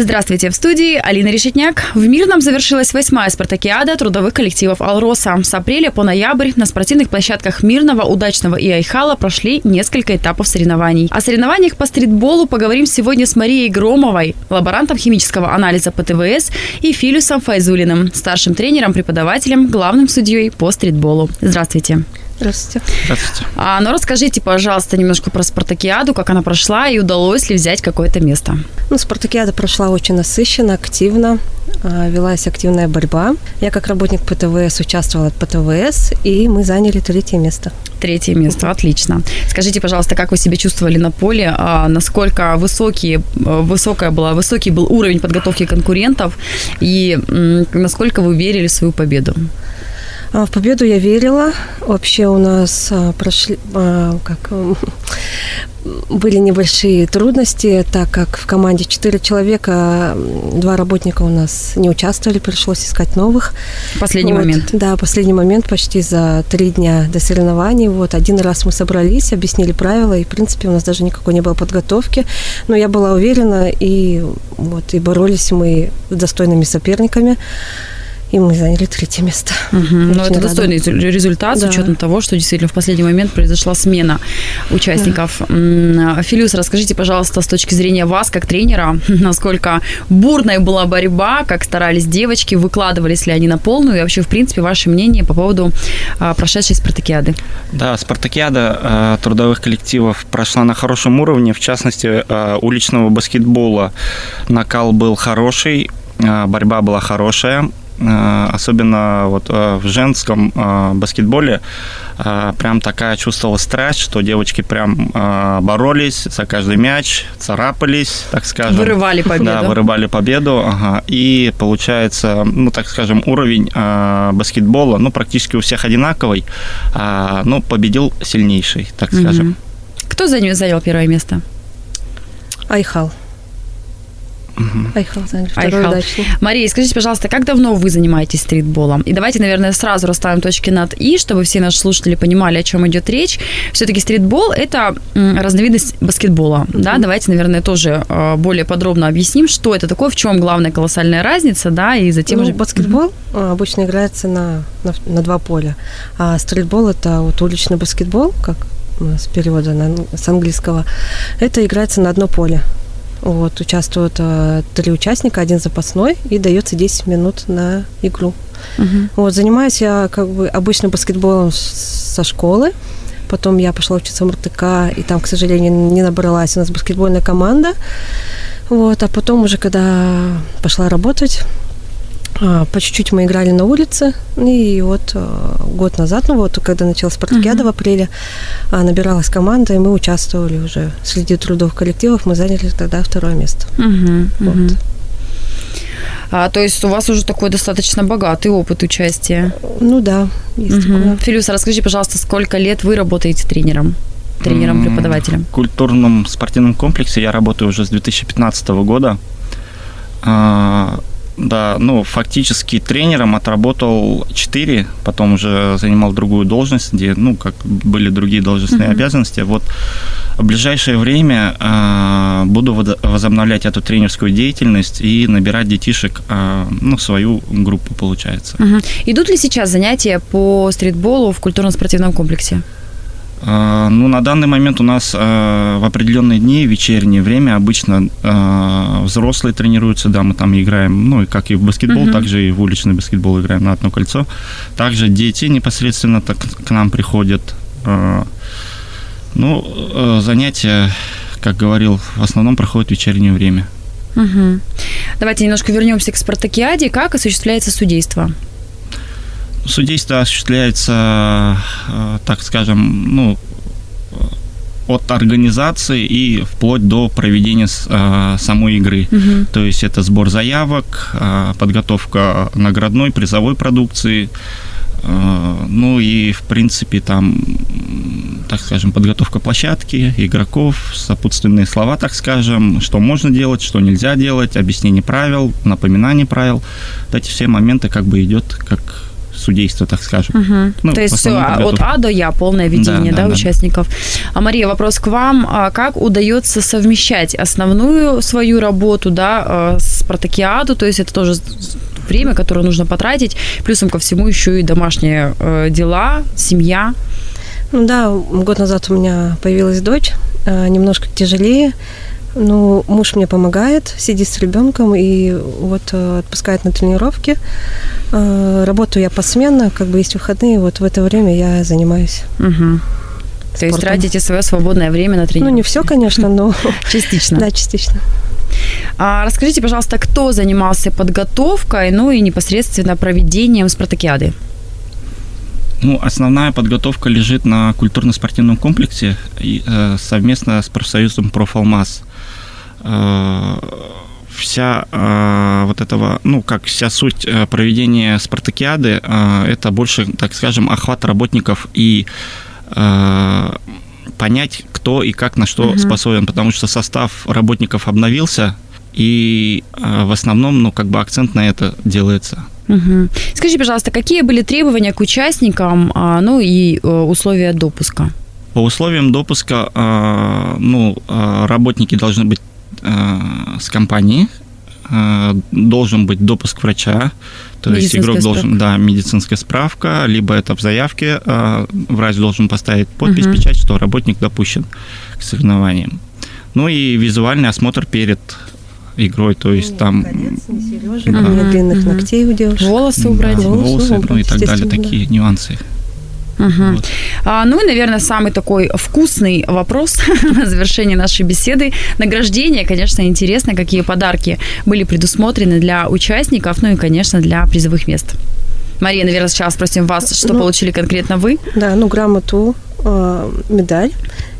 Здравствуйте, в студии Алина Решетняк. В Мирном завершилась восьмая спартакиада трудовых коллективов «Алроса». С апреля по ноябрь на спортивных площадках Мирного, Удачного и Айхала прошли несколько этапов соревнований. О соревнованиях по стритболу поговорим сегодня с Марией Громовой, лаборантом химического анализа ПТВС, и Филюсом Файзулиным, старшим тренером, преподавателем, главным судьей по стритболу. Здравствуйте. Здравствуйте. Здравствуйте. А, ну, расскажите, пожалуйста, немножко про спартакиаду, как она прошла и удалось ли взять какое-то место? Ну, спартакиада прошла очень насыщенно, активно. А, велась активная борьба. Я как работник ПТВС участвовала в ПТВС, и мы заняли третье место. Третье место, отлично. Скажите, пожалуйста, как вы себя чувствовали на поле? А, насколько высокие, высокая была, высокий был уровень подготовки конкурентов и насколько вы верили в свою победу? А, в победу я верила. Вообще у нас а, прошли, а, как были небольшие трудности, так как в команде 4 человека, два работника у нас не участвовали, пришлось искать новых. Последний вот, момент. Да, последний момент, почти за три дня до соревнований. Вот один раз мы собрались, объяснили правила, и, в принципе, у нас даже никакой не было подготовки. Но я была уверена, и вот и боролись мы с достойными соперниками и мы заняли третье место. Угу. Ну, это достойный результат да. с учетом того, что действительно в последний момент произошла смена участников. Да. Филиус, расскажите, пожалуйста, с точки зрения вас, как тренера, насколько бурная была борьба, как старались девочки, выкладывались ли они на полную, и вообще, в принципе, ваше мнение по поводу а, прошедшей спартакиады? Да, спартакиада а, трудовых коллективов прошла на хорошем уровне, в частности, а, уличного баскетбола накал был хороший, борьба была хорошая, Э, особенно вот э, в женском э, баскетболе прям такая чувствовалась страсть, что девочки прям боролись за каждый мяч, царапались, так скажем. Вырывали победу. Да, вырывали победу. Ага. И получается, ну, так скажем, уровень баскетбола, ну, практически у всех одинаковый, но победил сильнейший, так скажем. Кто занял первое место? Айхал. Айхал заняли Айхал. Мария, скажите, пожалуйста, как давно вы занимаетесь стритболом? И давайте, наверное, сразу расставим точки над «и», чтобы все наши слушатели понимали, о чем идет речь. Все-таки стритбол – это разновидность баскетбола. Mm-hmm. Да? Давайте, наверное, тоже а, более подробно объясним, что это такое, в чем главная колоссальная разница, да, и затем ну, уже... Баскетбол mm-hmm. обычно играется на, на, на два поля, а стритбол – это вот уличный баскетбол, как с перевода на, с английского, это играется на одно поле. Вот, участвуют э, три участника, один запасной, и дается 10 минут на игру. Угу. Вот, занимаюсь я как бы обычным баскетболом со школы. Потом я пошла учиться в МРТК, и там, к сожалению, не набралась у нас баскетбольная команда. Вот, а потом уже, когда пошла работать, по чуть-чуть мы играли на улице, и вот а, год назад, ну вот, когда началась спартакиада uh-huh. в апреле, а, набиралась команда, и мы участвовали уже среди трудовых коллективов, мы заняли тогда второе место. Uh-huh. Вот. Uh-huh. А, то есть у вас уже такой достаточно богатый опыт участия. Ну да, есть угу. такое. Филюса, расскажи, пожалуйста, сколько лет вы работаете тренером? Тренером-преподавателем? В культурном спортивном комплексе я работаю уже с 2015 года. Да, ну, фактически тренером отработал 4, потом уже занимал другую должность, где, ну, как были другие должностные mm-hmm. обязанности. Вот в ближайшее время э, буду возобновлять эту тренерскую деятельность и набирать детишек, э, ну, в свою группу, получается. Угу. Идут ли сейчас занятия по стритболу в культурно-спортивном комплексе? А, ну, на данный момент у нас в определенные дни, вечернее время, обычно взрослые тренируются, да, мы там играем, ну, и как и в баскетбол, uh-huh. также и в уличный баскетбол играем на одно кольцо. Также дети непосредственно так к нам приходят. Ну, занятия, как говорил, в основном проходят в вечернее время. Угу. Давайте немножко вернемся к спартакиаде. Как осуществляется судейство? Судейство осуществляется, э, так скажем, ну, от организации и вплоть до проведения э, самой игры. Угу. То есть это сбор заявок, э, подготовка наградной, призовой продукции, ну и, в принципе, там так скажем, подготовка площадки, игроков, сопутственные слова, так скажем, что можно делать, что нельзя делать, объяснение правил, напоминание правил. Вот эти все моменты как бы идет как судейство, так скажем. Угу. Ну, То есть все от А до Я, полное ведение да, да, да, участников. А Мария, вопрос к вам. А как удается совмещать основную свою работу да, э, с спартакиаду, то есть это тоже время, которое нужно потратить, плюсом ко всему еще и домашние э, дела, семья. Ну да, год назад у меня появилась дочь, э, немножко тяжелее. Ну, муж мне помогает, сидит с ребенком и вот э, отпускает на тренировки. Э, работаю я посменно, как бы есть выходные, вот в это время я занимаюсь. Угу. То есть тратите свое свободное время на тренировки? Ну, не все, конечно, но... Частично. Да, частично. А расскажите, пожалуйста, кто занимался подготовкой, ну и непосредственно проведением спартакиады? Ну, основная подготовка лежит на культурно-спортивном комплексе и, э, совместно с профсоюзом «Профалмаз». Э, вся э, вот этого, ну, как вся суть э, проведения спартакиады, э, это больше, так скажем, охват работников и э, понять, кто и как на что угу. способен, потому что состав работников обновился, и э, в основном, ну, как бы акцент на это делается. Угу. Скажи, пожалуйста, какие были требования к участникам, а, ну и э, условия допуска? По условиям допуска, э, ну, работники должны быть с компании, должен быть допуск врача, то есть игрок должен, справка. да, медицинская справка, либо это в заявке, врач должен поставить подпись, угу. печать, что работник допущен к соревнованиям. Ну и визуальный осмотр перед игрой, то есть не там... Колец, не сережек, да. длинных угу. ногтей у девушек. Волосы убрать. Да, волосы, волосы убрать, ну и так далее, такие да. нюансы. Угу. Вот. А, ну и, наверное, самый такой вкусный вопрос на завершение нашей беседы. Награждение, конечно, интересно, какие подарки были предусмотрены для участников, ну и, конечно, для призовых мест. Мария, наверное, сейчас спросим вас, что ну, получили конкретно вы? Да, ну, грамоту, э, медаль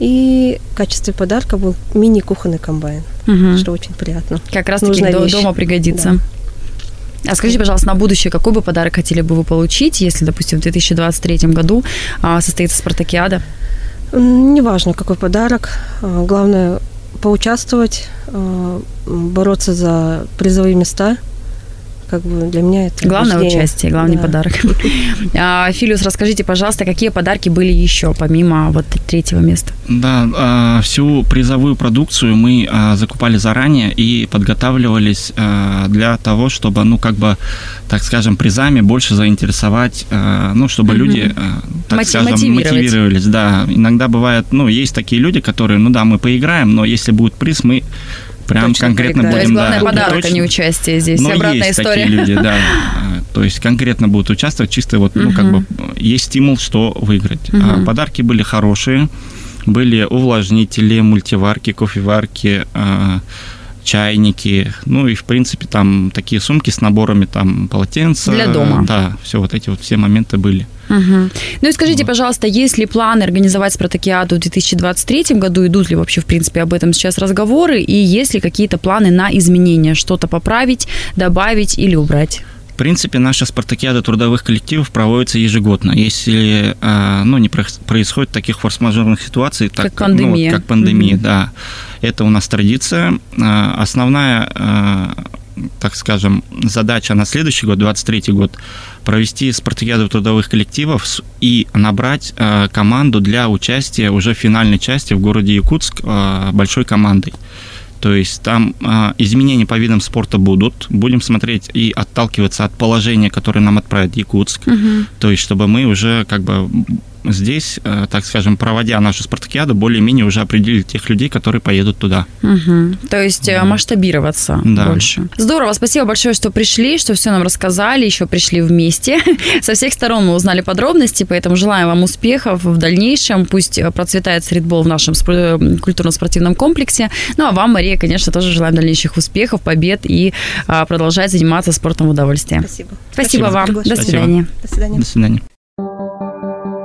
и в качестве подарка был мини-кухонный комбайн, угу. что очень приятно. Как раз таки до, дома пригодится. Да. А скажите, пожалуйста, на будущее, какой бы подарок хотели бы вы получить, если, допустим, в 2023 году а, состоится спартакиада? Неважно, какой подарок. А, главное поучаствовать, а, бороться за призовые места – как бы для меня это Главное рождение. участие, главный да. подарок. А, Филиус, расскажите, пожалуйста, какие подарки были еще, помимо вот третьего места? Да, а, всю призовую продукцию мы а, закупали заранее и подготавливались для того, чтобы, ну, как бы, так скажем, призами больше заинтересовать, ну, чтобы люди, так Мотив- скажем, мотивировались. Да, иногда бывает, ну, есть такие люди, которые, ну да, мы поиграем, но если будет приз, мы прям Точно конкретно будем... То есть главное да, подарок, точно. а не участие здесь. Но Обратная есть история. такие люди, да. То есть конкретно будут участвовать, чисто вот, ну, как бы есть стимул, что выиграть. А подарки были хорошие, были увлажнители, мультиварки, кофеварки, а, чайники, ну и, в принципе, там такие сумки с наборами там полотенца. Для дома. Да, все вот эти вот все моменты были. Угу. Ну и скажите, вот. пожалуйста, есть ли планы организовать спартакиаду в 2023 году? Идут ли вообще, в принципе, об этом сейчас разговоры? И есть ли какие-то планы на изменения? Что-то поправить, добавить или убрать? В принципе, наша спартакиада трудовых коллективов проводится ежегодно. Если а, ну, не происходит таких форс-мажорных ситуаций, так, как пандемия, ну, как пандемия mm да, это у нас традиция. А, основная а, так скажем, задача на следующий год, 23 год, провести спартакиаду трудовых коллективов и набрать э, команду для участия уже в финальной части в городе Якутск э, большой командой. То есть там э, изменения по видам спорта будут. Будем смотреть и отталкиваться от положения, которое нам отправит Якутск. Угу. То есть чтобы мы уже как бы здесь, э, так скажем, проводя нашу спартакиаду, более-менее уже определили тех людей, которые поедут туда. Угу. То есть да. масштабироваться да. больше. Здорово, спасибо большое, что пришли, что все нам рассказали, еще пришли вместе. Со всех сторон мы узнали подробности, поэтому желаем вам успехов в дальнейшем. Пусть э, процветает стритбол в нашем культурно-спортивном комплексе. Ну, а вам, Мария, конечно, тоже желаем дальнейших успехов, побед и продолжать заниматься спортом в удовольствие. Спасибо. Спасибо, спасибо вам. До свидания. До свидания. До свидания.